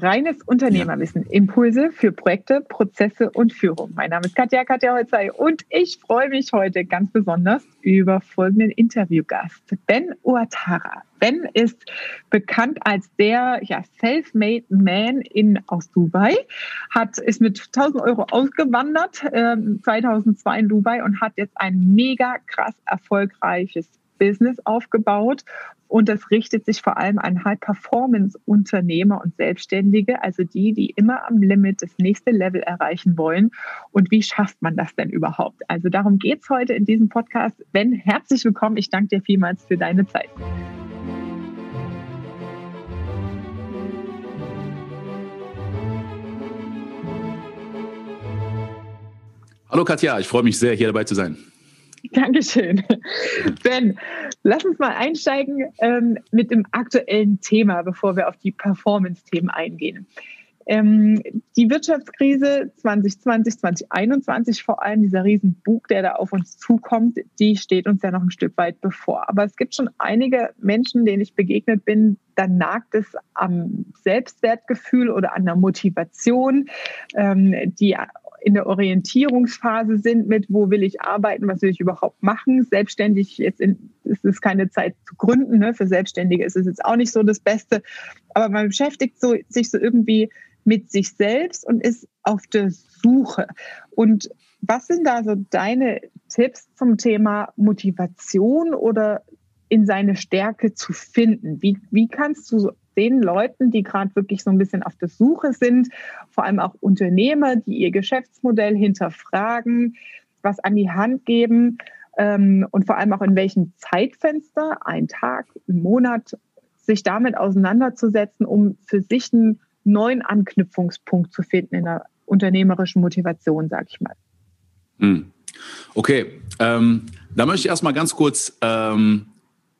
Reines Unternehmerwissen, Impulse für Projekte, Prozesse und Führung. Mein Name ist Katja, Katja Holzei und ich freue mich heute ganz besonders über folgenden Interviewgast, Ben Uatara. Ben ist bekannt als der ja, Self-Made Man in, aus Dubai, hat, ist mit 1000 Euro ausgewandert, äh, 2002 in Dubai und hat jetzt ein mega krass erfolgreiches Business aufgebaut und das richtet sich vor allem an High-Performance-Unternehmer und Selbstständige, also die, die immer am Limit das nächste Level erreichen wollen. Und wie schafft man das denn überhaupt? Also darum geht es heute in diesem Podcast. Ben, herzlich willkommen. Ich danke dir vielmals für deine Zeit. Hallo Katja, ich freue mich sehr, hier dabei zu sein. Dankeschön. Ben, lass uns mal einsteigen ähm, mit dem aktuellen Thema, bevor wir auf die Performance-Themen eingehen. Ähm, die Wirtschaftskrise 2020, 2021, vor allem dieser Riesenbug, der da auf uns zukommt, die steht uns ja noch ein Stück weit bevor. Aber es gibt schon einige Menschen, denen ich begegnet bin, da nagt es am Selbstwertgefühl oder an der Motivation, ähm, die in der Orientierungsphase sind mit, wo will ich arbeiten, was will ich überhaupt machen. Selbstständig, jetzt in, ist es keine Zeit zu gründen, ne? für Selbstständige ist es jetzt auch nicht so das Beste, aber man beschäftigt so, sich so irgendwie mit sich selbst und ist auf der Suche. Und was sind da so deine Tipps zum Thema Motivation oder in seine Stärke zu finden? Wie, wie kannst du den Leuten, die gerade wirklich so ein bisschen auf der Suche sind, vor allem auch Unternehmer, die ihr Geschäftsmodell hinterfragen, was an die Hand geben ähm, und vor allem auch in welchem Zeitfenster, ein Tag, ein Monat, sich damit auseinanderzusetzen, um für sich einen neuen Anknüpfungspunkt zu finden in der unternehmerischen Motivation, sag ich mal. Hm. Okay, ähm, da möchte ich erstmal ganz kurz ähm,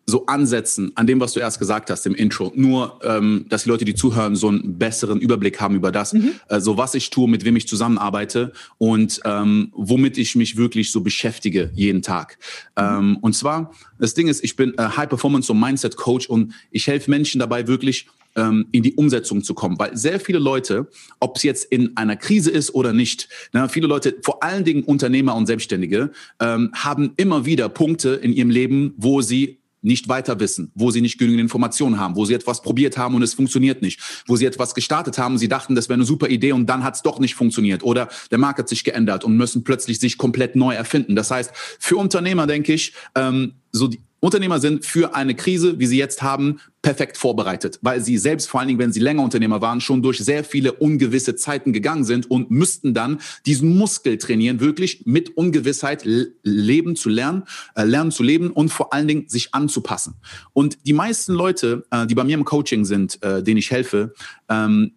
so ansetzen an dem, was du erst gesagt hast im Intro. Nur, ähm, dass die Leute, die zuhören, so einen besseren Überblick haben über das, mhm. äh, so was ich tue, mit wem ich zusammenarbeite und ähm, womit ich mich wirklich so beschäftige jeden Tag. Mhm. Ähm, und zwar, das Ding ist, ich bin äh, High Performance und Mindset Coach und ich helfe Menschen dabei wirklich ähm, in die Umsetzung zu kommen. Weil sehr viele Leute, ob es jetzt in einer Krise ist oder nicht, na, viele Leute, vor allen Dingen Unternehmer und Selbstständige, ähm, haben immer wieder Punkte in ihrem Leben, wo sie nicht weiter wissen, wo sie nicht genügend Informationen haben, wo sie etwas probiert haben und es funktioniert nicht, wo sie etwas gestartet haben, sie dachten, das wäre eine super Idee und dann hat es doch nicht funktioniert oder der Markt hat sich geändert und müssen plötzlich sich komplett neu erfinden. Das heißt, für Unternehmer denke ich, ähm, so die, Unternehmer sind für eine Krise, wie sie jetzt haben, perfekt vorbereitet, weil sie selbst, vor allen Dingen, wenn sie länger Unternehmer waren, schon durch sehr viele ungewisse Zeiten gegangen sind und müssten dann diesen Muskel trainieren, wirklich mit Ungewissheit leben zu lernen, äh, lernen zu leben und vor allen Dingen sich anzupassen. Und die meisten Leute, äh, die bei mir im Coaching sind, äh, denen ich helfe, ähm,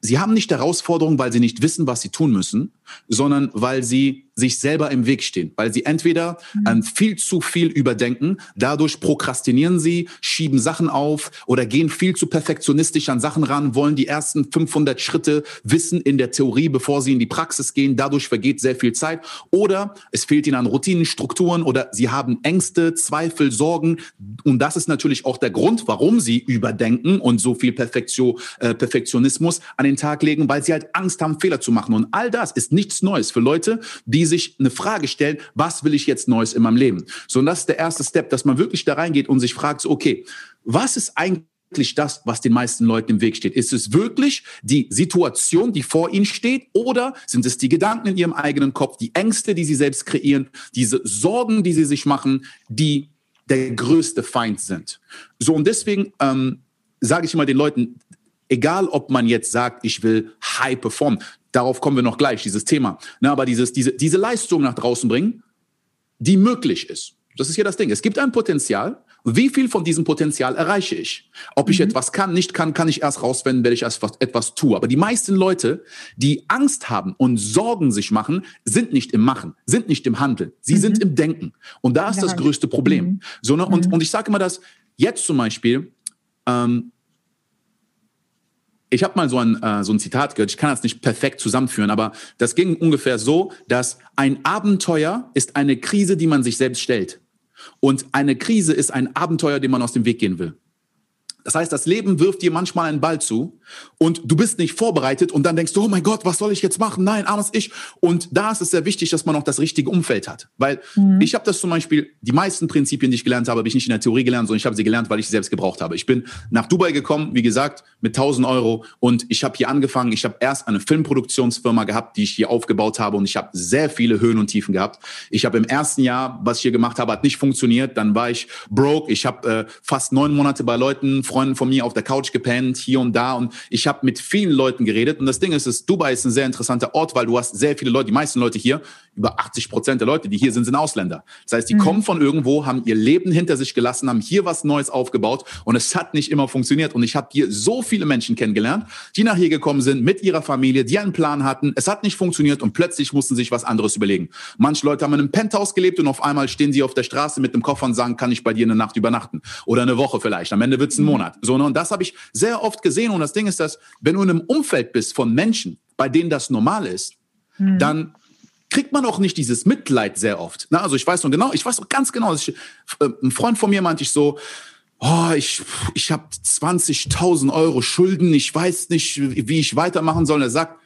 sie haben nicht Herausforderungen, weil sie nicht wissen, was sie tun müssen, sondern weil sie sich selber im Weg stehen, weil sie entweder mhm. ähm, viel zu viel überdenken, dadurch prokrastinieren sie, schieben Sachen auf oder gehen viel zu perfektionistisch an Sachen ran, wollen die ersten 500 Schritte wissen in der Theorie, bevor sie in die Praxis gehen, dadurch vergeht sehr viel Zeit oder es fehlt ihnen an Routinen, Strukturen oder sie haben Ängste, Zweifel, Sorgen und das ist natürlich auch der Grund, warum sie überdenken und so viel Perfektion, äh, Perfektionismus an den Tag legen, weil sie halt Angst haben, Fehler zu machen und all das ist nicht nichts Neues für Leute, die sich eine Frage stellen, was will ich jetzt Neues in meinem Leben? So, und das ist der erste Step, dass man wirklich da reingeht und sich fragt, okay, was ist eigentlich das, was den meisten Leuten im Weg steht? Ist es wirklich die Situation, die vor ihnen steht, oder sind es die Gedanken in ihrem eigenen Kopf, die Ängste, die sie selbst kreieren, diese Sorgen, die sie sich machen, die der größte Feind sind? So, und deswegen ähm, sage ich immer den Leuten, egal ob man jetzt sagt, ich will high performen, Darauf kommen wir noch gleich, dieses Thema. Na, aber dieses, diese, diese Leistung nach draußen bringen, die möglich ist. Das ist hier das Ding. Es gibt ein Potenzial. Wie viel von diesem Potenzial erreiche ich? Ob ich mhm. etwas kann, nicht kann, kann ich erst rausfinden, wenn ich etwas, etwas tue. Aber die meisten Leute, die Angst haben und Sorgen sich machen, sind nicht im Machen, sind nicht im Handeln. Sie mhm. sind im Denken. Und da ist das größte Problem. Mhm. So, ne? und, mhm. und ich sage immer das, jetzt zum Beispiel, ähm, ich habe mal so ein, äh, so ein Zitat gehört, ich kann das nicht perfekt zusammenführen, aber das ging ungefähr so, dass ein Abenteuer ist eine Krise, die man sich selbst stellt. Und eine Krise ist ein Abenteuer, dem man aus dem Weg gehen will. Das heißt, das Leben wirft dir manchmal einen Ball zu und du bist nicht vorbereitet und dann denkst du, oh mein Gott, was soll ich jetzt machen? Nein, armes Ich. Und da ist es sehr wichtig, dass man auch das richtige Umfeld hat. Weil mhm. ich habe das zum Beispiel, die meisten Prinzipien, die ich gelernt habe, habe ich nicht in der Theorie gelernt, sondern ich habe sie gelernt, weil ich sie selbst gebraucht habe. Ich bin nach Dubai gekommen, wie gesagt, mit 1000 Euro und ich habe hier angefangen. Ich habe erst eine Filmproduktionsfirma gehabt, die ich hier aufgebaut habe und ich habe sehr viele Höhen und Tiefen gehabt. Ich habe im ersten Jahr, was ich hier gemacht habe, hat nicht funktioniert. Dann war ich broke. Ich habe äh, fast neun Monate bei Leuten Freunden von mir auf der Couch gepennt, hier und da. Und ich habe mit vielen Leuten geredet. Und das Ding ist, ist, Dubai ist ein sehr interessanter Ort, weil du hast sehr viele Leute, die meisten Leute hier, über 80 Prozent der Leute, die hier sind, sind Ausländer. Das heißt, die mhm. kommen von irgendwo, haben ihr Leben hinter sich gelassen, haben hier was Neues aufgebaut und es hat nicht immer funktioniert. Und ich habe hier so viele Menschen kennengelernt, die nach hier gekommen sind mit ihrer Familie, die einen Plan hatten. Es hat nicht funktioniert und plötzlich mussten sich was anderes überlegen. Manche Leute haben in einem Penthouse gelebt und auf einmal stehen sie auf der Straße mit einem Koffer und sagen, kann ich bei dir eine Nacht übernachten? Oder eine Woche vielleicht. Am Ende wird es ein mhm. Monat. So, ne? und das habe ich sehr oft gesehen. Und das Ding ist, dass wenn du in einem Umfeld bist von Menschen, bei denen das normal ist, mhm. dann kriegt man auch nicht dieses Mitleid sehr oft. Na, also ich weiß noch genau, ich weiß noch ganz genau, ich, äh, ein Freund von mir meinte ich so, oh, ich, ich habe 20.000 Euro Schulden, ich weiß nicht, wie ich weitermachen soll. Und er sagt,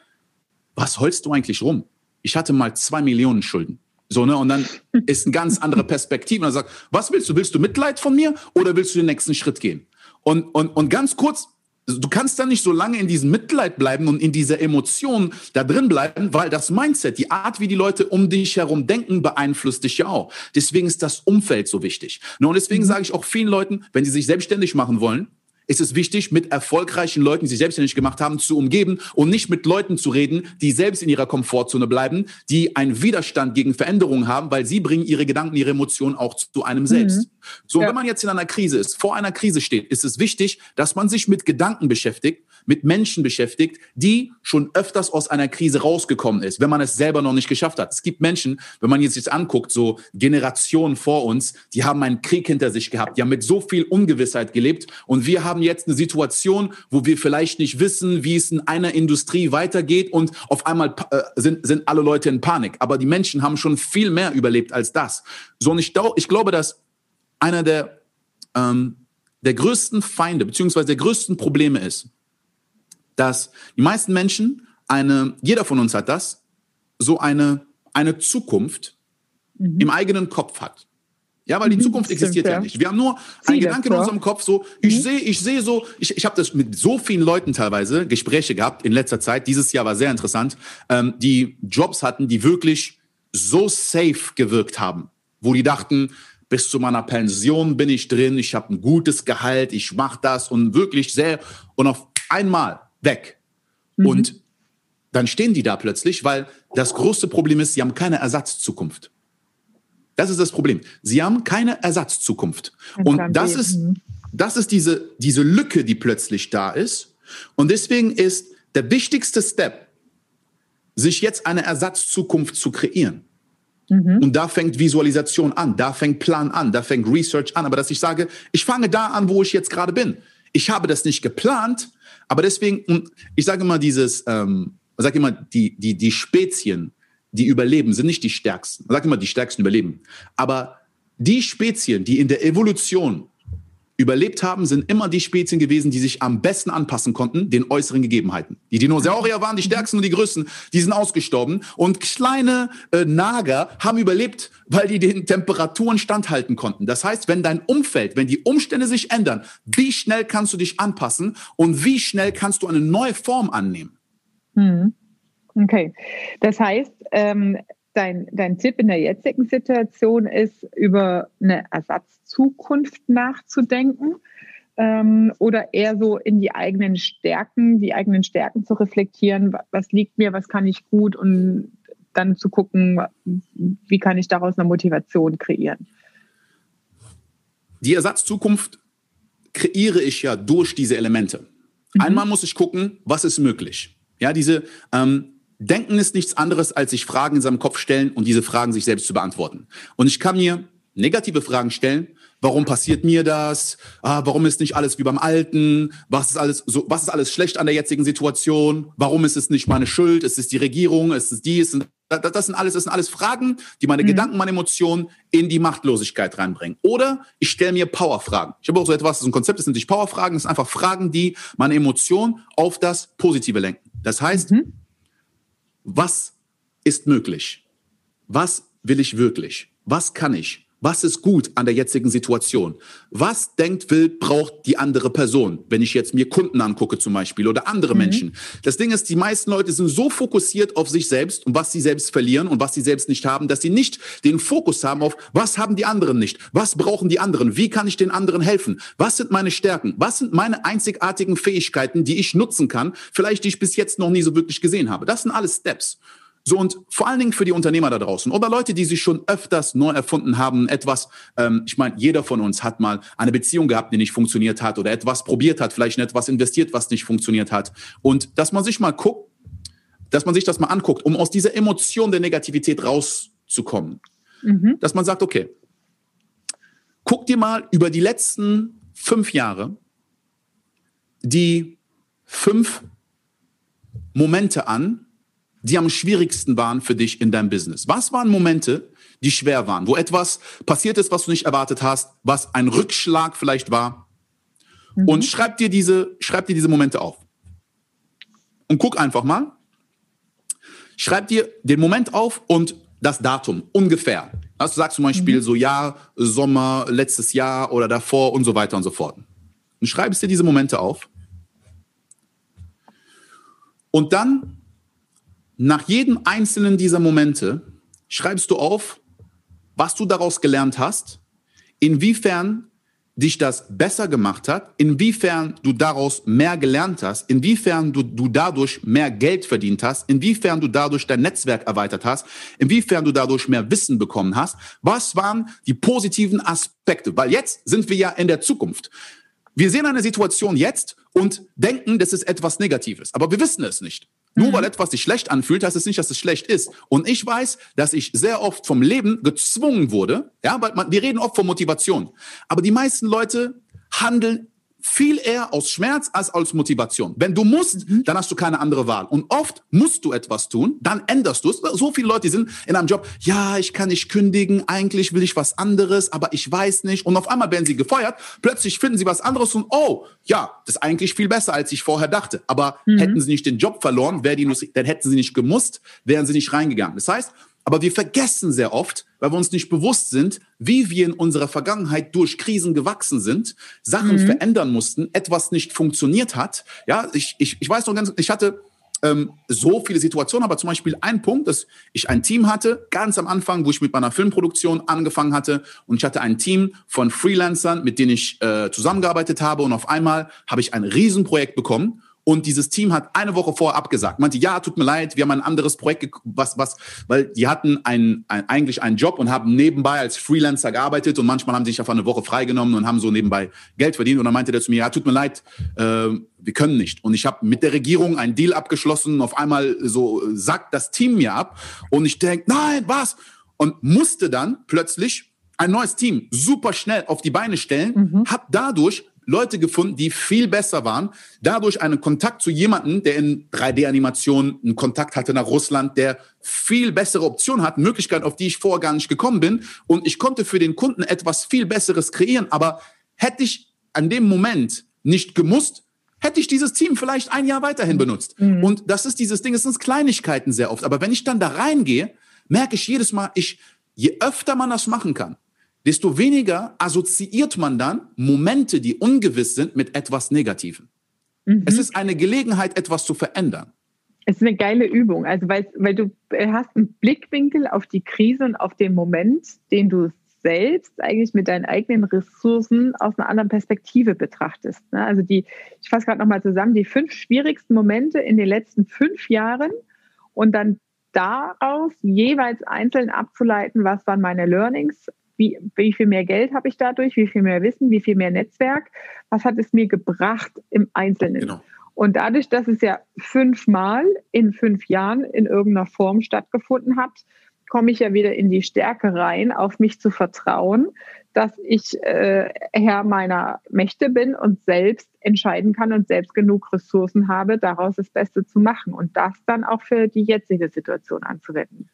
was holst du eigentlich rum? Ich hatte mal zwei Millionen Schulden. So, ne? Und dann ist eine ganz andere Perspektive. Und er sagt, was willst du? Willst du Mitleid von mir oder willst du den nächsten Schritt gehen? Und, und, und ganz kurz, du kannst da nicht so lange in diesem Mitleid bleiben und in dieser Emotion da drin bleiben, weil das Mindset, die Art, wie die Leute um dich herum denken, beeinflusst dich ja auch. Deswegen ist das Umfeld so wichtig. Und deswegen mhm. sage ich auch vielen Leuten, wenn sie sich selbstständig machen wollen, ist es wichtig, mit erfolgreichen Leuten, die sich selbstständig gemacht haben, zu umgeben und nicht mit Leuten zu reden, die selbst in ihrer Komfortzone bleiben, die einen Widerstand gegen Veränderungen haben, weil sie bringen ihre Gedanken, ihre Emotionen auch zu einem selbst. Mhm. So, ja. wenn man jetzt in einer Krise ist, vor einer Krise steht, ist es wichtig, dass man sich mit Gedanken beschäftigt, mit Menschen beschäftigt, die schon öfters aus einer Krise rausgekommen ist, wenn man es selber noch nicht geschafft hat. Es gibt Menschen, wenn man jetzt sich anguckt, so Generationen vor uns, die haben einen Krieg hinter sich gehabt, die haben mit so viel Ungewissheit gelebt und wir haben jetzt eine Situation, wo wir vielleicht nicht wissen, wie es in einer Industrie weitergeht und auf einmal äh, sind, sind alle Leute in Panik. Aber die Menschen haben schon viel mehr überlebt als das. So, und ich, ich glaube, dass einer der, ähm, der größten Feinde beziehungsweise der größten Probleme ist, dass die meisten Menschen eine, jeder von uns hat das, so eine, eine Zukunft mhm. im eigenen Kopf hat. Ja, weil die Zukunft existiert ja. ja. nicht. Wir haben nur einen Gedanken in unserem Kopf, so, ich mhm. sehe, ich sehe so, ich, ich habe das mit so vielen Leuten teilweise, Gespräche gehabt in letzter Zeit, dieses Jahr war sehr interessant, ähm, die Jobs hatten, die wirklich so safe gewirkt haben, wo die dachten, bis zu meiner Pension bin ich drin, ich habe ein gutes Gehalt, ich mache das und wirklich sehr, und auf einmal weg. Mhm. Und dann stehen die da plötzlich, weil das große Problem ist, sie haben keine Ersatzzukunft. Das ist das Problem. Sie haben keine Ersatzzukunft. Und das ist, mhm. das ist diese, diese Lücke, die plötzlich da ist. Und deswegen ist der wichtigste Step, sich jetzt eine Ersatzzukunft zu kreieren. Mhm. Und da fängt Visualisation an, da fängt Plan an, da fängt Research an. Aber dass ich sage, ich fange da an, wo ich jetzt gerade bin. Ich habe das nicht geplant, aber deswegen, ich sage immer dieses, ähm, ich sage immer, die, die, die Spezien, die überleben, sind nicht die stärksten. Man sagt immer, die stärksten überleben. Aber die Spezien, die in der Evolution überlebt haben, sind immer die Spezien gewesen, die sich am besten anpassen konnten, den äußeren Gegebenheiten. Die Dinosaurier waren die stärksten und die größten, die sind ausgestorben. Und kleine äh, Nager haben überlebt, weil die den Temperaturen standhalten konnten. Das heißt, wenn dein Umfeld, wenn die Umstände sich ändern, wie schnell kannst du dich anpassen und wie schnell kannst du eine neue Form annehmen? Hm. Okay. Das heißt, ähm, dein, dein Tipp in der jetzigen Situation ist, über eine Ersatzzukunft nachzudenken ähm, oder eher so in die eigenen Stärken, die eigenen Stärken zu reflektieren, was liegt mir, was kann ich gut und dann zu gucken, wie kann ich daraus eine Motivation kreieren. Die Ersatzzukunft kreiere ich ja durch diese Elemente. Mhm. Einmal muss ich gucken, was ist möglich. Ja, diese ähm, Denken ist nichts anderes, als sich Fragen in seinem Kopf stellen und diese Fragen sich selbst zu beantworten. Und ich kann mir negative Fragen stellen. Warum passiert mir das? Ah, warum ist nicht alles wie beim Alten? Was ist alles so, was ist alles schlecht an der jetzigen Situation? Warum ist es nicht meine Schuld? Ist es die Regierung? Ist es dies? Und Das sind alles, das sind alles Fragen, die meine mhm. Gedanken, meine Emotionen in die Machtlosigkeit reinbringen. Oder ich stelle mir Powerfragen. Ich habe auch so etwas, so ein Konzept, das sind nicht Powerfragen, das sind einfach Fragen, die meine Emotionen auf das Positive lenken. Das heißt, mhm. Was ist möglich? Was will ich wirklich? Was kann ich? Was ist gut an der jetzigen Situation? Was denkt, will, braucht die andere Person? Wenn ich jetzt mir Kunden angucke zum Beispiel oder andere mhm. Menschen. Das Ding ist, die meisten Leute sind so fokussiert auf sich selbst und was sie selbst verlieren und was sie selbst nicht haben, dass sie nicht den Fokus haben auf, was haben die anderen nicht? Was brauchen die anderen? Wie kann ich den anderen helfen? Was sind meine Stärken? Was sind meine einzigartigen Fähigkeiten, die ich nutzen kann? Vielleicht die ich bis jetzt noch nie so wirklich gesehen habe. Das sind alles Steps. So und vor allen Dingen für die Unternehmer da draußen oder Leute, die sich schon öfters neu erfunden haben, etwas, ähm, ich meine, jeder von uns hat mal eine Beziehung gehabt, die nicht funktioniert hat oder etwas probiert hat, vielleicht in etwas investiert, was nicht funktioniert hat. Und dass man sich mal guckt, dass man sich das mal anguckt, um aus dieser Emotion der Negativität rauszukommen. Mhm. Dass man sagt, okay, guck dir mal über die letzten fünf Jahre die fünf Momente an, die am schwierigsten waren für dich in deinem Business? Was waren Momente, die schwer waren, wo etwas passiert ist, was du nicht erwartet hast, was ein Rückschlag vielleicht war? Mhm. Und schreib dir diese, schreib dir diese Momente auf. Und guck einfach mal. Schreib dir den Moment auf und das Datum ungefähr. Also du sagst zum Beispiel mhm. so Jahr, Sommer, letztes Jahr oder davor und so weiter und so fort. Und schreibst dir diese Momente auf. Und dann nach jedem einzelnen dieser Momente schreibst du auf, was du daraus gelernt hast, inwiefern dich das besser gemacht hat, inwiefern du daraus mehr gelernt hast, inwiefern du, du dadurch mehr Geld verdient hast, inwiefern du dadurch dein Netzwerk erweitert hast, inwiefern du dadurch mehr Wissen bekommen hast. Was waren die positiven Aspekte? Weil jetzt sind wir ja in der Zukunft. Wir sehen eine Situation jetzt und denken, das ist etwas Negatives, aber wir wissen es nicht. Nur weil mhm. etwas sich schlecht anfühlt, heißt es nicht, dass es schlecht ist. Und ich weiß, dass ich sehr oft vom Leben gezwungen wurde. Ja, weil man, wir reden oft von Motivation. Aber die meisten Leute handeln viel eher aus Schmerz als aus Motivation. Wenn du musst, mhm. dann hast du keine andere Wahl. Und oft musst du etwas tun, dann änderst du es. So viele Leute sind in einem Job, ja, ich kann nicht kündigen, eigentlich will ich was anderes, aber ich weiß nicht. Und auf einmal werden sie gefeuert, plötzlich finden sie was anderes und oh, ja, das ist eigentlich viel besser, als ich vorher dachte. Aber mhm. hätten sie nicht den Job verloren, wäre die, dann hätten sie nicht gemusst, wären sie nicht reingegangen. Das heißt, aber wir vergessen sehr oft, weil wir uns nicht bewusst sind, wie wir in unserer Vergangenheit durch Krisen gewachsen sind, Sachen mhm. verändern mussten, etwas nicht funktioniert hat. Ja, ich, ich, ich weiß noch ganz, ich hatte ähm, so viele Situationen, aber zum Beispiel ein Punkt, dass ich ein Team hatte, ganz am Anfang, wo ich mit meiner Filmproduktion angefangen hatte und ich hatte ein Team von Freelancern, mit denen ich äh, zusammengearbeitet habe und auf einmal habe ich ein Riesenprojekt bekommen und dieses Team hat eine Woche vorher abgesagt. Meinte, ja, tut mir leid, wir haben ein anderes Projekt, was, was, weil die hatten ein, ein, eigentlich einen Job und haben nebenbei als Freelancer gearbeitet und manchmal haben sie sich einfach eine Woche freigenommen und haben so nebenbei Geld verdient. Und dann meinte der zu mir, ja, tut mir leid, äh, wir können nicht. Und ich habe mit der Regierung einen Deal abgeschlossen. Und auf einmal so sagt das Team mir ab. Und ich denk, nein, was? Und musste dann plötzlich ein neues Team super schnell auf die Beine stellen, mhm. habe dadurch Leute gefunden, die viel besser waren. Dadurch einen Kontakt zu jemandem, der in 3D-Animationen einen Kontakt hatte nach Russland, der viel bessere Optionen hat, Möglichkeiten, auf die ich vorher gar nicht gekommen bin. Und ich konnte für den Kunden etwas viel Besseres kreieren. Aber hätte ich an dem Moment nicht gemusst, hätte ich dieses Team vielleicht ein Jahr weiterhin benutzt. Mhm. Und das ist dieses Ding, es sind Kleinigkeiten sehr oft. Aber wenn ich dann da reingehe, merke ich jedes Mal, ich, je öfter man das machen kann, desto weniger assoziiert man dann Momente, die ungewiss sind, mit etwas Negativem. Mhm. Es ist eine Gelegenheit, etwas zu verändern. Es ist eine geile Übung, also weil, weil du hast einen Blickwinkel auf die Krise und auf den Moment, den du selbst eigentlich mit deinen eigenen Ressourcen aus einer anderen Perspektive betrachtest. Ne? Also die, ich fasse gerade nochmal zusammen, die fünf schwierigsten Momente in den letzten fünf Jahren und dann daraus jeweils einzeln abzuleiten, was waren meine Learnings, wie, wie viel mehr Geld habe ich dadurch, wie viel mehr Wissen, wie viel mehr Netzwerk, was hat es mir gebracht im Einzelnen. Genau. Und dadurch, dass es ja fünfmal in fünf Jahren in irgendeiner Form stattgefunden hat, komme ich ja wieder in die Stärke rein, auf mich zu vertrauen, dass ich äh, Herr meiner Mächte bin und selbst entscheiden kann und selbst genug Ressourcen habe, daraus das Beste zu machen und das dann auch für die jetzige Situation anzuwenden.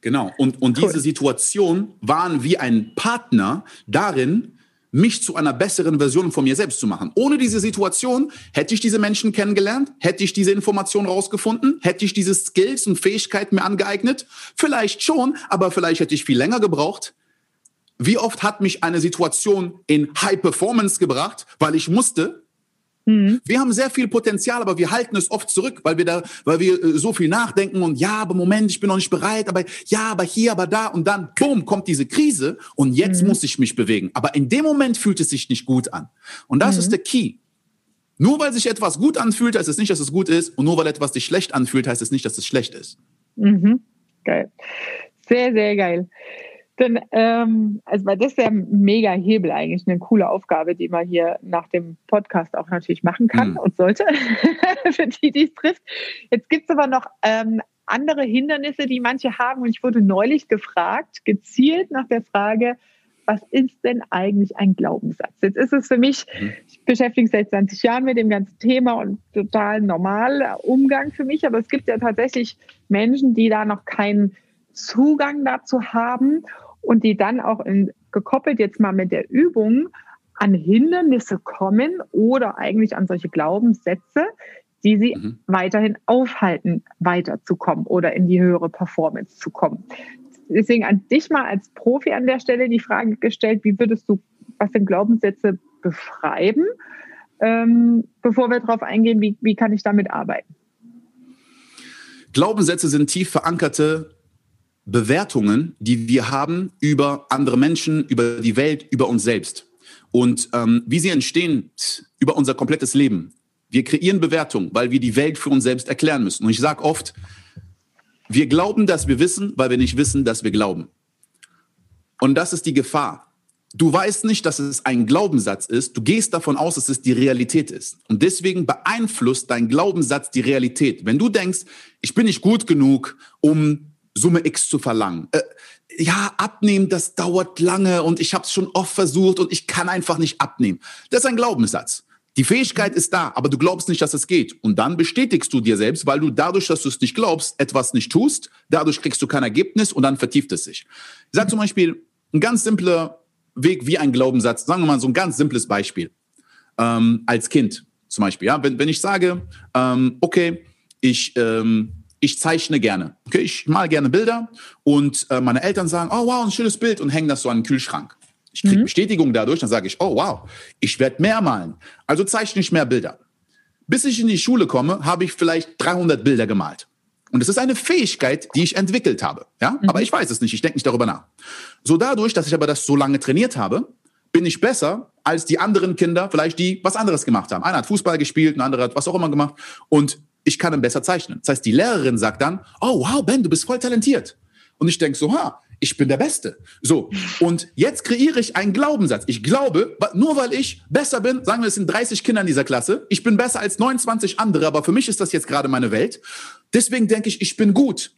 Genau. Und, und cool. diese Situation waren wie ein Partner darin, mich zu einer besseren Version von mir selbst zu machen. Ohne diese Situation hätte ich diese Menschen kennengelernt, hätte ich diese Informationen rausgefunden, hätte ich diese Skills und Fähigkeiten mir angeeignet. Vielleicht schon, aber vielleicht hätte ich viel länger gebraucht. Wie oft hat mich eine Situation in High Performance gebracht, weil ich musste, Mhm. Wir haben sehr viel Potenzial, aber wir halten es oft zurück, weil wir da, weil wir äh, so viel nachdenken und ja, aber Moment, ich bin noch nicht bereit, aber ja, aber hier, aber da und dann, boom, kommt diese Krise und jetzt mhm. muss ich mich bewegen. Aber in dem Moment fühlt es sich nicht gut an. Und das mhm. ist der Key. Nur weil sich etwas gut anfühlt, heißt es nicht, dass es gut ist. Und nur weil etwas sich schlecht anfühlt, heißt es nicht, dass es schlecht ist. Mhm. Geil. Sehr, sehr geil. Dann, ähm, also weil das ist ja mega Hebel eigentlich, eine coole Aufgabe, die man hier nach dem Podcast auch natürlich machen kann mhm. und sollte, für die, die es trifft. Jetzt gibt es aber noch ähm, andere Hindernisse, die manche haben. Und ich wurde neulich gefragt, gezielt nach der Frage, was ist denn eigentlich ein Glaubenssatz? Jetzt ist es für mich, mhm. ich beschäftige mich seit 20 Jahren mit dem ganzen Thema und total normaler Umgang für mich, aber es gibt ja tatsächlich Menschen, die da noch keinen Zugang dazu haben und die dann auch in, gekoppelt jetzt mal mit der Übung an Hindernisse kommen oder eigentlich an solche Glaubenssätze, die sie mhm. weiterhin aufhalten, weiterzukommen oder in die höhere Performance zu kommen. Deswegen an dich mal als Profi an der Stelle die Frage gestellt, wie würdest du, was sind Glaubenssätze beschreiben, ähm, bevor wir darauf eingehen, wie, wie kann ich damit arbeiten? Glaubenssätze sind tief verankerte Bewertungen, die wir haben über andere Menschen, über die Welt, über uns selbst. Und ähm, wie sie entstehen über unser komplettes Leben. Wir kreieren Bewertungen, weil wir die Welt für uns selbst erklären müssen. Und ich sage oft, wir glauben, dass wir wissen, weil wir nicht wissen, dass wir glauben. Und das ist die Gefahr. Du weißt nicht, dass es ein Glaubenssatz ist. Du gehst davon aus, dass es die Realität ist. Und deswegen beeinflusst dein Glaubenssatz die Realität. Wenn du denkst, ich bin nicht gut genug, um Summe X zu verlangen. Äh, ja, abnehmen, das dauert lange und ich habe es schon oft versucht und ich kann einfach nicht abnehmen. Das ist ein Glaubenssatz. Die Fähigkeit ist da, aber du glaubst nicht, dass es geht. Und dann bestätigst du dir selbst, weil du dadurch, dass du es nicht glaubst, etwas nicht tust. Dadurch kriegst du kein Ergebnis und dann vertieft es sich. Ich sage zum Beispiel ein ganz simpler Weg wie ein Glaubenssatz. Sagen wir mal so ein ganz simples Beispiel. Ähm, als Kind zum Beispiel. Ja, wenn, wenn ich sage, ähm, okay, ich ähm, ich zeichne gerne. Okay, ich male gerne Bilder und äh, meine Eltern sagen, oh wow, ein schönes Bild und hängen das so an den Kühlschrank. Ich kriege mhm. Bestätigung dadurch, dann sage ich, oh wow, ich werde mehr malen. Also zeichne ich mehr Bilder. Bis ich in die Schule komme, habe ich vielleicht 300 Bilder gemalt. Und es ist eine Fähigkeit, die ich entwickelt habe. Ja? Mhm. Aber ich weiß es nicht, ich denke nicht darüber nach. So dadurch, dass ich aber das so lange trainiert habe, bin ich besser als die anderen Kinder, vielleicht die was anderes gemacht haben. Einer hat Fußball gespielt, ein anderer hat was auch immer gemacht. Und ich kann dann besser zeichnen. Das heißt, die Lehrerin sagt dann, oh wow, Ben, du bist voll talentiert. Und ich denke so, ha, ich bin der Beste. So, und jetzt kreiere ich einen Glaubenssatz. Ich glaube, nur weil ich besser bin, sagen wir, es sind 30 Kinder in dieser Klasse, ich bin besser als 29 andere, aber für mich ist das jetzt gerade meine Welt. Deswegen denke ich, ich bin gut.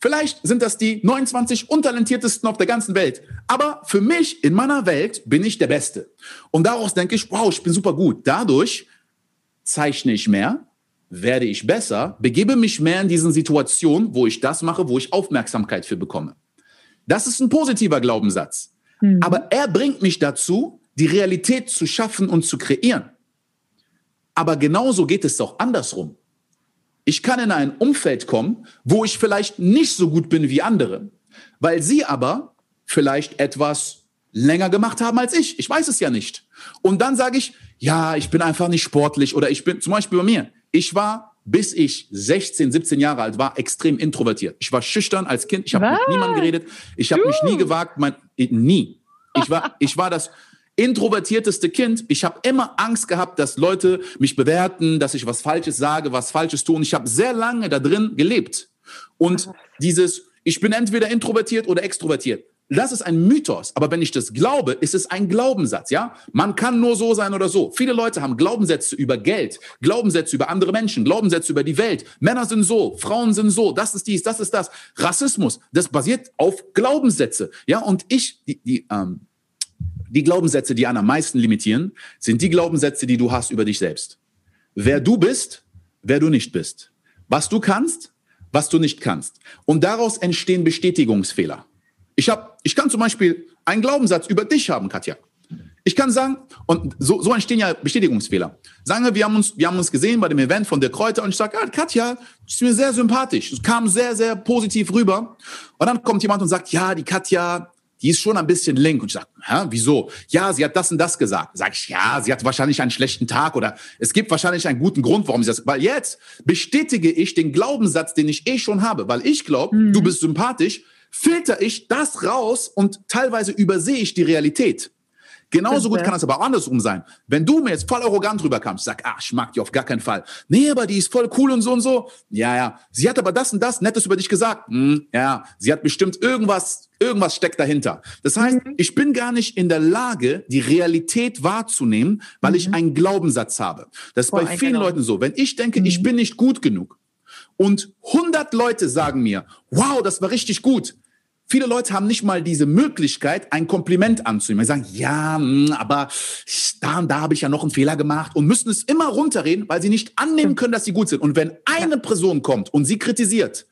Vielleicht sind das die 29 untalentiertesten auf der ganzen Welt. Aber für mich, in meiner Welt, bin ich der Beste. Und daraus denke ich, wow, ich bin super gut. Dadurch zeichne ich mehr, werde ich besser, begebe mich mehr in diesen Situationen, wo ich das mache, wo ich Aufmerksamkeit für bekomme. Das ist ein positiver Glaubenssatz. Mhm. Aber er bringt mich dazu, die Realität zu schaffen und zu kreieren. Aber genauso geht es auch andersrum. Ich kann in ein Umfeld kommen, wo ich vielleicht nicht so gut bin wie andere, weil sie aber vielleicht etwas länger gemacht haben als ich. Ich weiß es ja nicht. Und dann sage ich, ja, ich bin einfach nicht sportlich oder ich bin zum Beispiel bei mir. Ich war, bis ich 16, 17 Jahre alt war, extrem introvertiert. Ich war schüchtern als Kind. Ich habe mit niemandem geredet. Ich habe mich nie gewagt. Mein, nie. Ich war, ich war das introvertierteste Kind. Ich habe immer Angst gehabt, dass Leute mich bewerten, dass ich was Falsches sage, was Falsches tue. Und ich habe sehr lange da drin gelebt. Und dieses, ich bin entweder introvertiert oder extrovertiert. Das ist ein Mythos. Aber wenn ich das glaube, ist es ein Glaubenssatz, ja? Man kann nur so sein oder so. Viele Leute haben Glaubenssätze über Geld, Glaubenssätze über andere Menschen, Glaubenssätze über die Welt. Männer sind so, Frauen sind so, das ist dies, das ist das. Rassismus, das basiert auf Glaubenssätze, ja? Und ich, die, die, ähm, die Glaubenssätze, die an am meisten limitieren, sind die Glaubenssätze, die du hast über dich selbst. Wer du bist, wer du nicht bist. Was du kannst, was du nicht kannst. Und daraus entstehen Bestätigungsfehler. Ich, hab, ich kann zum Beispiel einen Glaubenssatz über dich haben, Katja. Ich kann sagen, und so, so entstehen ja Bestätigungsfehler. Sagen wir, wir haben uns, wir haben uns gesehen bei dem Event von der Kräuter und ich sage, ja, Katja, ist mir sehr sympathisch. Es kam sehr, sehr positiv rüber. Und dann kommt jemand und sagt, ja, die Katja, die ist schon ein bisschen link. Und ich sage, hä, wieso? Ja, sie hat das und das gesagt. Sag ich, ja, sie hat wahrscheinlich einen schlechten Tag oder es gibt wahrscheinlich einen guten Grund, warum sie das. Weil jetzt bestätige ich den Glaubenssatz, den ich eh schon habe. Weil ich glaube, mhm. du bist sympathisch, filter ich das raus und teilweise übersehe ich die Realität. Genauso gut kann es aber auch andersrum sein. Wenn du mir jetzt voll arrogant rüberkamst, sag, ah, ich mag die auf gar keinen Fall. Nee, aber die ist voll cool und so und so. Ja, ja. Sie hat aber das und das Nettes über dich gesagt. Hm, ja, sie hat bestimmt irgendwas, irgendwas steckt dahinter. Das heißt, mhm. ich bin gar nicht in der Lage, die Realität wahrzunehmen, weil mhm. ich einen Glaubenssatz habe. Das ist Boah, bei vielen genau. Leuten so. Wenn ich denke, mhm. ich bin nicht gut genug und 100 Leute sagen mir, wow, das war richtig gut, Viele Leute haben nicht mal diese Möglichkeit, ein Kompliment anzunehmen. Sie sagen, ja, hm, aber da und da habe ich ja noch einen Fehler gemacht und müssen es immer runterreden, weil sie nicht annehmen können, dass sie gut sind. Und wenn eine Person kommt und sie kritisiert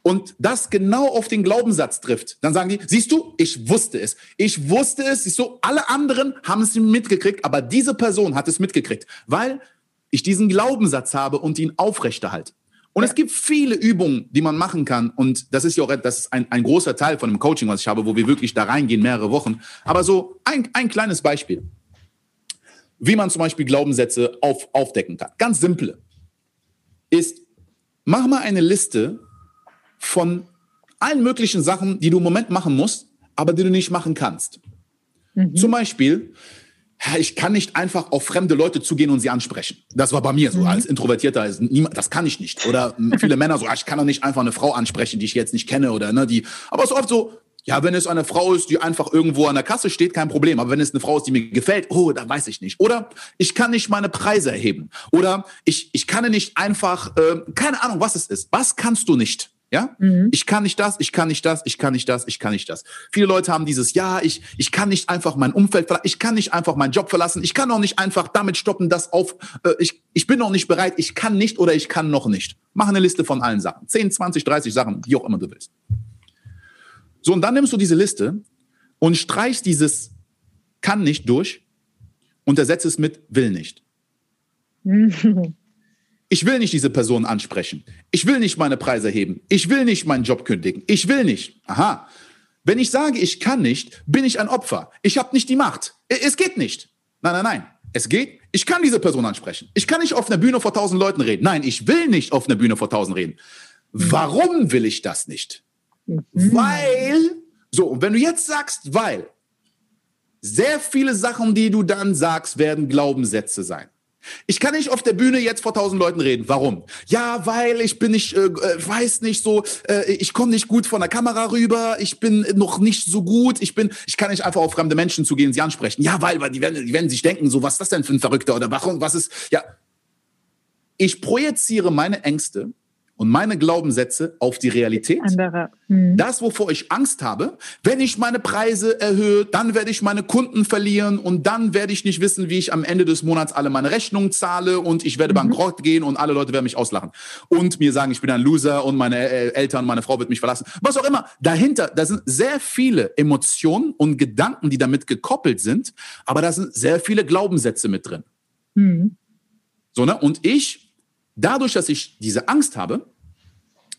und das genau auf den Glaubenssatz trifft, dann sagen die, siehst du, ich wusste es. Ich wusste es. Siehst du, alle anderen haben es mitgekriegt, aber diese Person hat es mitgekriegt, weil ich diesen Glaubenssatz habe und ihn aufrechterhalte. Und ja. es gibt viele Übungen, die man machen kann. Und das ist ja auch das ist ein, ein großer Teil von dem Coaching, was ich habe, wo wir wirklich da reingehen, mehrere Wochen. Aber so ein, ein kleines Beispiel, wie man zum Beispiel Glaubenssätze auf, aufdecken kann. Ganz simple ist, mach mal eine Liste von allen möglichen Sachen, die du im Moment machen musst, aber die du nicht machen kannst. Mhm. Zum Beispiel, ich kann nicht einfach auf fremde Leute zugehen und sie ansprechen. Das war bei mir so, mhm. als Introvertierter, das kann ich nicht. Oder viele Männer so, ah, ich kann doch nicht einfach eine Frau ansprechen, die ich jetzt nicht kenne oder ne, die. Aber es ist oft so, ja, wenn es eine Frau ist, die einfach irgendwo an der Kasse steht, kein Problem. Aber wenn es eine Frau ist, die mir gefällt, oh, da weiß ich nicht. Oder ich kann nicht meine Preise erheben. Oder ich, ich kann nicht einfach, äh, keine Ahnung, was es ist. Was kannst du nicht? Ja? Mhm. Ich kann nicht das, ich kann nicht das, ich kann nicht das, ich kann nicht das. Viele Leute haben dieses, ja, ich, ich kann nicht einfach mein Umfeld verlassen, ich kann nicht einfach meinen Job verlassen, ich kann auch nicht einfach damit stoppen, dass auf, äh, ich, ich bin noch nicht bereit, ich kann nicht oder ich kann noch nicht. Mach eine Liste von allen Sachen. 10, 20, 30 Sachen, wie auch immer du willst. So, und dann nimmst du diese Liste und streichst dieses kann nicht durch und ersetzt es mit will nicht. Ich will nicht diese Person ansprechen. Ich will nicht meine Preise heben. Ich will nicht meinen Job kündigen. Ich will nicht. Aha. Wenn ich sage, ich kann nicht, bin ich ein Opfer. Ich habe nicht die Macht. Es geht nicht. Nein, nein, nein. Es geht. Ich kann diese Person ansprechen. Ich kann nicht auf einer Bühne vor tausend Leuten reden. Nein, ich will nicht auf einer Bühne vor tausend reden. Warum will ich das nicht? Mhm. Weil, so, und wenn du jetzt sagst, weil, sehr viele Sachen, die du dann sagst, werden Glaubenssätze sein. Ich kann nicht auf der Bühne jetzt vor tausend Leuten reden. Warum? Ja, weil ich bin nicht, äh, äh, weiß nicht so, äh, ich komme nicht gut von der Kamera rüber, ich bin noch nicht so gut, ich bin, ich kann nicht einfach auf fremde Menschen zugehen sie ansprechen. Ja, weil, weil die werden, die werden sich denken, so, was ist das denn für ein Verrückter oder warum, was ist, ja. Ich projiziere meine Ängste und meine Glaubenssätze auf die Realität. Andere. Hm. Das, wovor ich Angst habe, wenn ich meine Preise erhöhe, dann werde ich meine Kunden verlieren und dann werde ich nicht wissen, wie ich am Ende des Monats alle meine Rechnungen zahle und ich werde mhm. bankrott gehen und alle Leute werden mich auslachen und mir sagen, ich bin ein Loser und meine Eltern, meine Frau wird mich verlassen. Was auch immer. Dahinter, da sind sehr viele Emotionen und Gedanken, die damit gekoppelt sind, aber da sind sehr viele Glaubenssätze mit drin. Mhm. So, ne? Und ich Dadurch, dass ich diese Angst habe,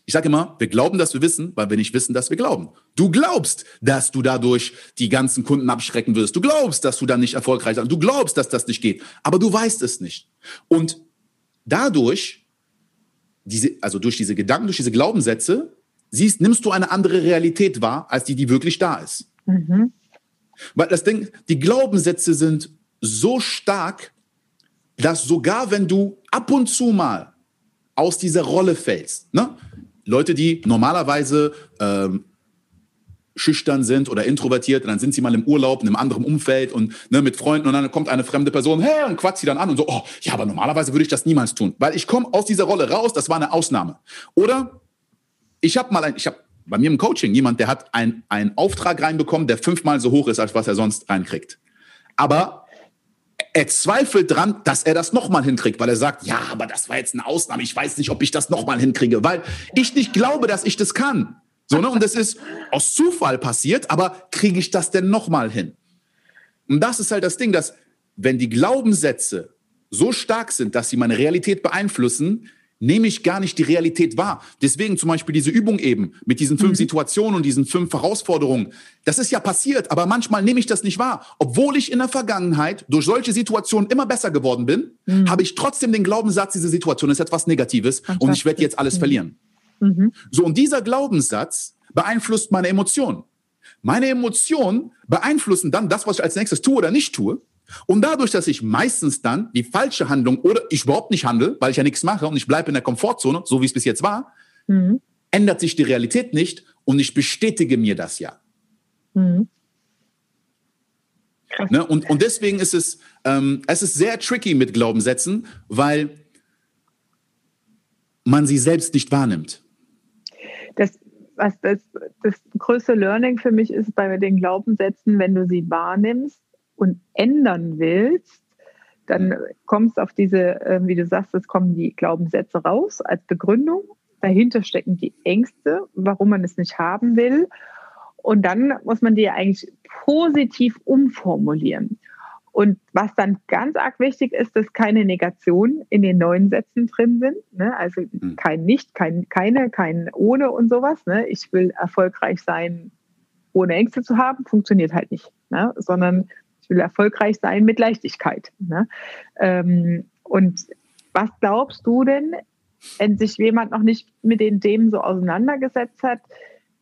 ich sage immer, wir glauben, dass wir wissen, weil wir nicht wissen, dass wir glauben. Du glaubst, dass du dadurch die ganzen Kunden abschrecken wirst. Du glaubst, dass du dann nicht erfolgreich bist. Du glaubst, dass das nicht geht. Aber du weißt es nicht. Und dadurch, diese, also durch diese Gedanken, durch diese Glaubenssätze, siehst, nimmst du eine andere Realität wahr, als die, die wirklich da ist. Mhm. Weil das Ding, die Glaubenssätze sind so stark, dass sogar wenn du ab und zu mal aus dieser Rolle fällst, ne? Leute, die normalerweise ähm, schüchtern sind oder introvertiert, dann sind sie mal im Urlaub in einem anderen Umfeld und ne, mit Freunden und dann kommt eine fremde Person, hey, und quatscht sie dann an und so, oh, ja, aber normalerweise würde ich das niemals tun, weil ich komme aus dieser Rolle raus, das war eine Ausnahme. Oder ich habe mal ein, ich habe bei mir im Coaching jemand, der hat ein, einen Auftrag reinbekommen, der fünfmal so hoch ist, als was er sonst reinkriegt. Aber er zweifelt dran, dass er das nochmal hinkriegt, weil er sagt, ja, aber das war jetzt eine Ausnahme, ich weiß nicht, ob ich das nochmal hinkriege, weil ich nicht glaube, dass ich das kann. So, ne? Und das ist aus Zufall passiert, aber kriege ich das denn nochmal hin? Und das ist halt das Ding, dass wenn die Glaubenssätze so stark sind, dass sie meine Realität beeinflussen, nehme ich gar nicht die Realität wahr. Deswegen zum Beispiel diese Übung eben mit diesen fünf mhm. Situationen und diesen fünf Herausforderungen. Das ist ja passiert, aber manchmal nehme ich das nicht wahr. Obwohl ich in der Vergangenheit durch solche Situationen immer besser geworden bin, mhm. habe ich trotzdem den Glaubenssatz, diese Situation ist etwas Negatives und ich werde jetzt alles mhm. verlieren. Mhm. So, und dieser Glaubenssatz beeinflusst meine Emotionen. Meine Emotionen beeinflussen dann das, was ich als nächstes tue oder nicht tue. Und dadurch, dass ich meistens dann die falsche Handlung oder ich überhaupt nicht handle, weil ich ja nichts mache und ich bleibe in der Komfortzone, so wie es bis jetzt war, mhm. ändert sich die Realität nicht und ich bestätige mir das ja. Mhm. Ne? Und, und deswegen ist es, ähm, es ist sehr tricky mit Glaubenssätzen, weil man sie selbst nicht wahrnimmt. Das, was das, das größte Learning für mich ist bei den Glaubenssätzen, wenn du sie wahrnimmst, und ändern willst, dann kommst du auf diese, äh, wie du sagst, es kommen die Glaubenssätze raus als Begründung. Dahinter stecken die Ängste, warum man es nicht haben will. Und dann muss man die eigentlich positiv umformulieren. Und was dann ganz arg wichtig ist, dass keine Negationen in den neuen Sätzen drin sind. Ne? Also hm. kein Nicht, kein, keine, kein Ohne und sowas. Ne? Ich will erfolgreich sein, ohne Ängste zu haben, funktioniert halt nicht. Ne? Sondern ich will erfolgreich sein mit Leichtigkeit. Ne? Ähm, und was glaubst du denn, wenn sich jemand noch nicht mit den Themen so auseinandergesetzt hat,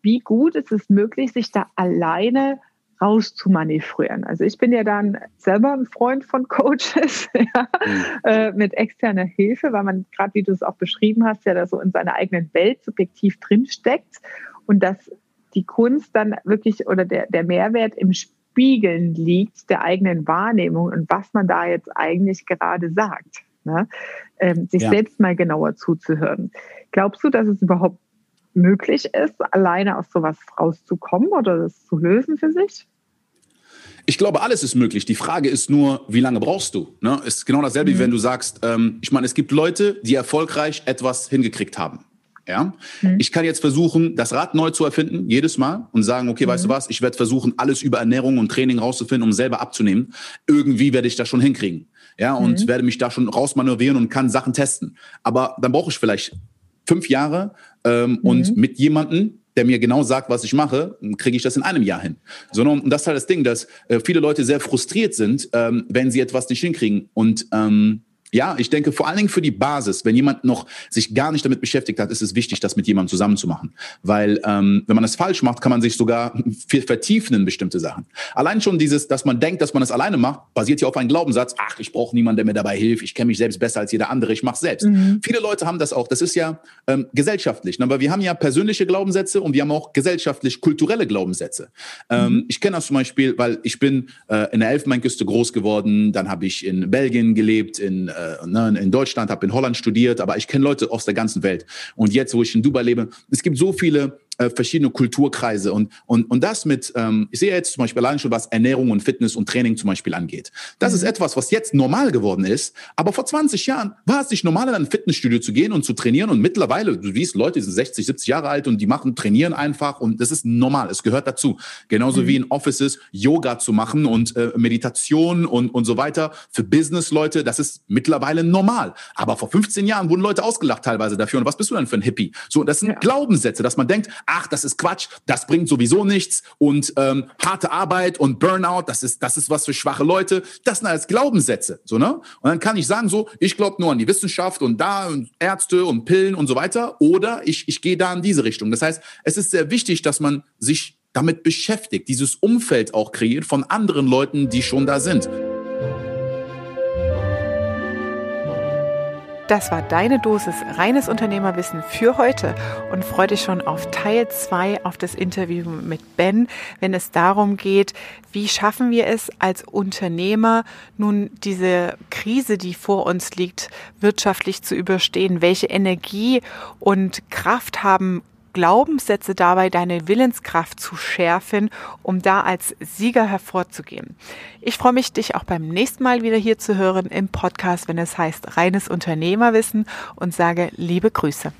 wie gut ist es möglich, sich da alleine rauszumanövrieren. Also ich bin ja dann selber ein Freund von Coaches ja, mhm. äh, mit externer Hilfe, weil man gerade, wie du es auch beschrieben hast, ja da so in seiner eigenen Welt subjektiv drinsteckt und dass die Kunst dann wirklich oder der, der Mehrwert im Spiel Spiegeln liegt der eigenen Wahrnehmung und was man da jetzt eigentlich gerade sagt. Ne? Ähm, sich ja. selbst mal genauer zuzuhören. Glaubst du, dass es überhaupt möglich ist, alleine aus sowas rauszukommen oder das zu lösen für sich? Ich glaube, alles ist möglich. Die Frage ist nur, wie lange brauchst du? Ne? Ist genau dasselbe, mhm. wie wenn du sagst, ähm, ich meine, es gibt Leute, die erfolgreich etwas hingekriegt haben. Ja, mhm. ich kann jetzt versuchen, das Rad neu zu erfinden, jedes Mal und sagen, okay, mhm. weißt du was, ich werde versuchen, alles über Ernährung und Training rauszufinden, um selber abzunehmen. Irgendwie werde ich das schon hinkriegen. Ja, und mhm. werde mich da schon rausmanövrieren und kann Sachen testen. Aber dann brauche ich vielleicht fünf Jahre ähm, und mhm. mit jemandem, der mir genau sagt, was ich mache, kriege ich das in einem Jahr hin. Sondern und das ist halt das Ding, dass äh, viele Leute sehr frustriert sind, ähm, wenn sie etwas nicht hinkriegen. Und ähm, ja, ich denke vor allen Dingen für die Basis, wenn jemand noch sich gar nicht damit beschäftigt hat, ist es wichtig, das mit jemandem zusammen zu machen. Weil ähm, wenn man es falsch macht, kann man sich sogar viel vertiefen in bestimmte Sachen. Allein schon dieses, dass man denkt, dass man es alleine macht, basiert ja auf einem Glaubenssatz, ach, ich brauche niemanden, der mir dabei hilft, ich kenne mich selbst besser als jeder andere, ich mache selbst. Mhm. Viele Leute haben das auch, das ist ja ähm, gesellschaftlich, aber wir haben ja persönliche Glaubenssätze und wir haben auch gesellschaftlich-kulturelle Glaubenssätze. Ähm, mhm. Ich kenne das zum Beispiel, weil ich bin äh, in der Elfenbeinküste groß geworden, dann habe ich in Belgien gelebt, in äh, ne, in Deutschland, habe in Holland studiert, aber ich kenne Leute aus der ganzen Welt. Und jetzt, wo ich in Dubai lebe, es gibt so viele äh, verschiedene Kulturkreise und, und, und das mit, ähm, ich sehe jetzt zum Beispiel allein schon, was Ernährung und Fitness und Training zum Beispiel angeht. Das mhm. ist etwas, was jetzt normal geworden ist, aber vor 20 Jahren war es nicht normal, in ein Fitnessstudio zu gehen und zu trainieren und mittlerweile, du siehst Leute, die sind 60, 70 Jahre alt und die machen, trainieren einfach und das ist normal, es gehört dazu. Genauso mhm. wie in Offices Yoga zu machen und äh, Meditation und, und so weiter für Business-Leute, das ist mittlerweile normal. Aber vor 15 Jahren wurden Leute ausgelacht teilweise dafür und was bist du denn für ein Hippie? So, das sind ja. Glaubenssätze, dass man denkt, ach, das ist Quatsch, das bringt sowieso nichts und ähm, harte Arbeit und Burnout, das ist, das ist was für schwache Leute. Das sind alles Glaubenssätze, so, ne? Und dann kann ich sagen so, ich glaube nur an die Wissenschaft und da und Ärzte und Pillen und so weiter oder ich, ich gehe da in diese Richtung. Das heißt, es ist sehr wichtig, dass man sich damit beschäftigt, dieses Umfeld auch kreiert von anderen Leuten, die schon da sind. Das war deine Dosis reines Unternehmerwissen für heute und freue dich schon auf Teil 2 auf das Interview mit Ben, wenn es darum geht, wie schaffen wir es als Unternehmer nun diese Krise, die vor uns liegt, wirtschaftlich zu überstehen? Welche Energie und Kraft haben Glaubenssätze dabei, deine Willenskraft zu schärfen, um da als Sieger hervorzugehen. Ich freue mich, dich auch beim nächsten Mal wieder hier zu hören im Podcast, wenn es heißt reines Unternehmerwissen und sage liebe Grüße.